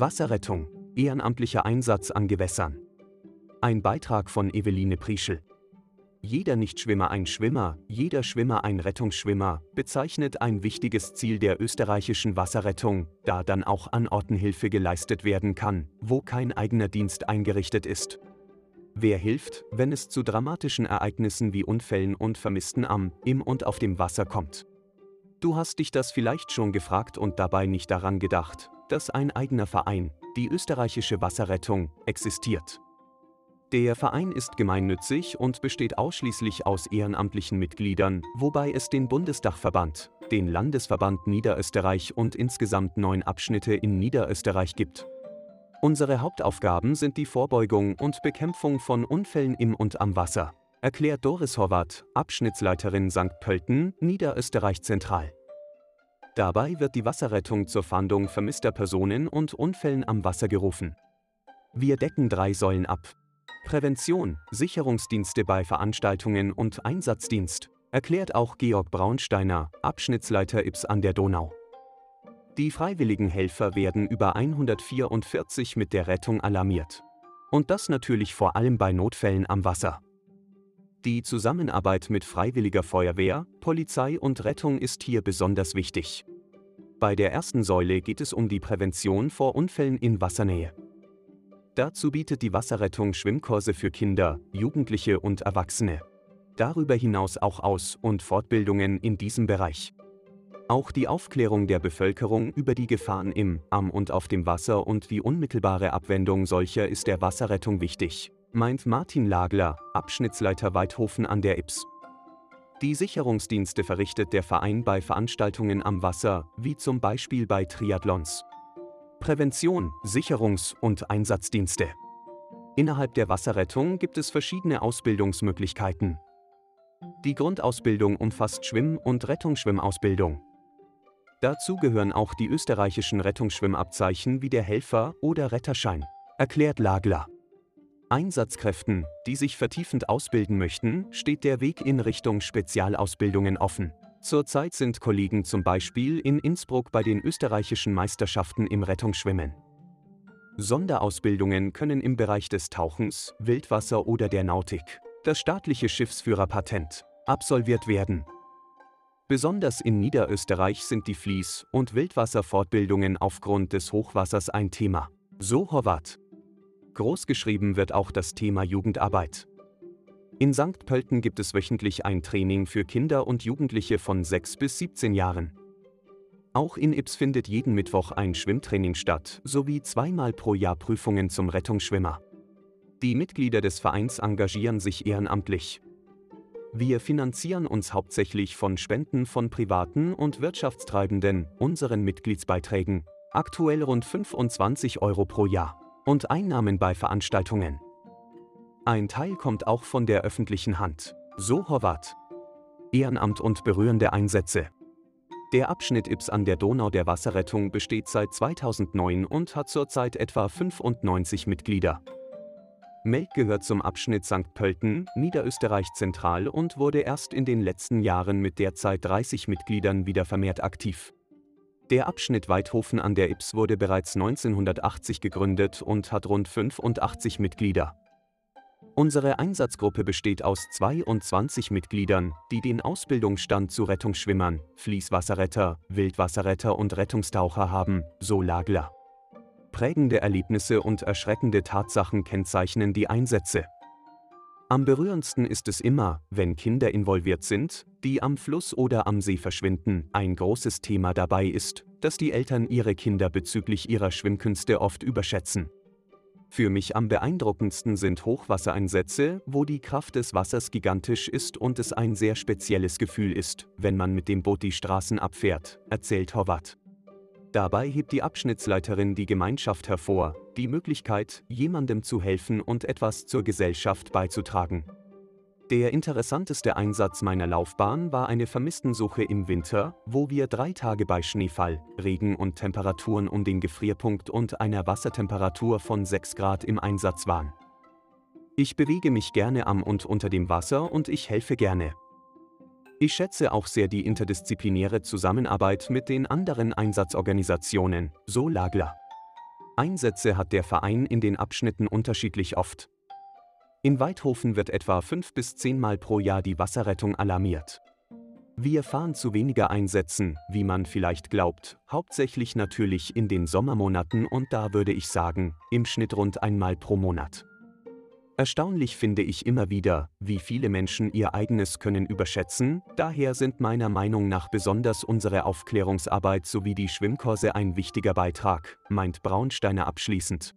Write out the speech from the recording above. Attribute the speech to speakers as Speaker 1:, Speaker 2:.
Speaker 1: Wasserrettung, ehrenamtlicher Einsatz an Gewässern. Ein Beitrag von Eveline Prieschel. Jeder Nichtschwimmer ein Schwimmer, jeder Schwimmer ein Rettungsschwimmer, bezeichnet ein wichtiges Ziel der österreichischen Wasserrettung, da dann auch an Orten Hilfe geleistet werden kann, wo kein eigener Dienst eingerichtet ist. Wer hilft, wenn es zu dramatischen Ereignissen wie Unfällen und Vermissten am, im und auf dem Wasser kommt? Du hast dich das vielleicht schon gefragt und dabei nicht daran gedacht, dass ein eigener Verein, die österreichische Wasserrettung, existiert. Der Verein ist gemeinnützig und besteht ausschließlich aus ehrenamtlichen Mitgliedern, wobei es den Bundesdachverband, den Landesverband Niederösterreich und insgesamt neun Abschnitte in Niederösterreich gibt. Unsere Hauptaufgaben sind die Vorbeugung und Bekämpfung von Unfällen im und am Wasser, erklärt Doris Horvath, Abschnittsleiterin St. Pölten, Niederösterreich Zentral. Dabei wird die Wasserrettung zur Fahndung vermisster Personen und Unfällen am Wasser gerufen. Wir decken drei Säulen ab, Prävention, Sicherungsdienste bei Veranstaltungen und Einsatzdienst, erklärt auch Georg Braunsteiner, Abschnittsleiter IPS an der Donau. Die freiwilligen Helfer werden über 144 mit der Rettung alarmiert. Und das natürlich vor allem bei Notfällen am Wasser. Die Zusammenarbeit mit freiwilliger Feuerwehr, Polizei und Rettung ist hier besonders wichtig. Bei der ersten Säule geht es um die Prävention vor Unfällen in Wassernähe. Dazu bietet die Wasserrettung Schwimmkurse für Kinder, Jugendliche und Erwachsene. Darüber hinaus auch Aus- und Fortbildungen in diesem Bereich. Auch die Aufklärung der Bevölkerung über die Gefahren im, am und auf dem Wasser und die unmittelbare Abwendung solcher ist der Wasserrettung wichtig, meint Martin Lagler, Abschnittsleiter Weidhofen an der Ips. Die Sicherungsdienste verrichtet der Verein bei Veranstaltungen am Wasser, wie zum Beispiel bei Triathlons. Prävention, Sicherungs- und Einsatzdienste. Innerhalb der Wasserrettung gibt es verschiedene Ausbildungsmöglichkeiten. Die Grundausbildung umfasst Schwimm- und Rettungsschwimmausbildung. Dazu gehören auch die österreichischen Rettungsschwimmabzeichen wie der Helfer- oder Retterschein, erklärt Lagler. Einsatzkräften, die sich vertiefend ausbilden möchten, steht der Weg in Richtung Spezialausbildungen offen. Zurzeit sind Kollegen zum Beispiel in Innsbruck bei den österreichischen Meisterschaften im Rettungsschwimmen. Sonderausbildungen können im Bereich des Tauchens, Wildwasser oder der Nautik, das staatliche Schiffsführerpatent, absolviert werden. Besonders in Niederösterreich sind die Fließ- und Wildwasserfortbildungen aufgrund des Hochwassers ein Thema. So Horvath. Großgeschrieben wird auch das Thema Jugendarbeit. In St. Pölten gibt es wöchentlich ein Training für Kinder und Jugendliche von 6 bis 17 Jahren. Auch in Ips findet jeden Mittwoch ein Schwimmtraining statt, sowie zweimal pro Jahr Prüfungen zum Rettungsschwimmer. Die Mitglieder des Vereins engagieren sich ehrenamtlich. Wir finanzieren uns hauptsächlich von Spenden von privaten und Wirtschaftstreibenden, unseren Mitgliedsbeiträgen, aktuell rund 25 Euro pro Jahr, und Einnahmen bei Veranstaltungen. Ein Teil kommt auch von der öffentlichen Hand. So Horvath. Ehrenamt und berührende Einsätze. Der Abschnitt Ips an der Donau der Wasserrettung besteht seit 2009 und hat zurzeit etwa 95 Mitglieder. Melk gehört zum Abschnitt St. Pölten, Niederösterreich Zentral und wurde erst in den letzten Jahren mit derzeit 30 Mitgliedern wieder vermehrt aktiv. Der Abschnitt Weidhofen an der Ips wurde bereits 1980 gegründet und hat rund 85 Mitglieder. Unsere Einsatzgruppe besteht aus 22 Mitgliedern, die den Ausbildungsstand zu Rettungsschwimmern, Fließwasserretter, Wildwasserretter und Rettungstaucher haben, so Lagler. Prägende Erlebnisse und erschreckende Tatsachen kennzeichnen die Einsätze. Am berührendsten ist es immer, wenn Kinder involviert sind, die am Fluss oder am See verschwinden. Ein großes Thema dabei ist, dass die Eltern ihre Kinder bezüglich ihrer Schwimmkünste oft überschätzen. Für mich am beeindruckendsten sind Hochwassereinsätze, wo die Kraft des Wassers gigantisch ist und es ein sehr spezielles Gefühl ist, wenn man mit dem Boot die Straßen abfährt, erzählt Horvath. Dabei hebt die Abschnittsleiterin die Gemeinschaft hervor, die Möglichkeit, jemandem zu helfen und etwas zur Gesellschaft beizutragen. Der interessanteste Einsatz meiner Laufbahn war eine Vermisstensuche im Winter, wo wir drei Tage bei Schneefall, Regen und Temperaturen um den Gefrierpunkt und einer Wassertemperatur von 6 Grad im Einsatz waren. Ich bewege mich gerne am und unter dem Wasser und ich helfe gerne. Ich schätze auch sehr die interdisziplinäre Zusammenarbeit mit den anderen Einsatzorganisationen, so Lagler. Einsätze hat der Verein in den Abschnitten unterschiedlich oft. In Weidhofen wird etwa fünf bis zehnmal pro Jahr die Wasserrettung alarmiert. Wir fahren zu weniger Einsätzen, wie man vielleicht glaubt, hauptsächlich natürlich in den Sommermonaten und da würde ich sagen, im Schnitt rund einmal pro Monat. Erstaunlich finde ich immer wieder, wie viele Menschen ihr eigenes Können überschätzen, daher sind meiner Meinung nach besonders unsere Aufklärungsarbeit sowie die Schwimmkurse ein wichtiger Beitrag, meint Braunsteiner abschließend.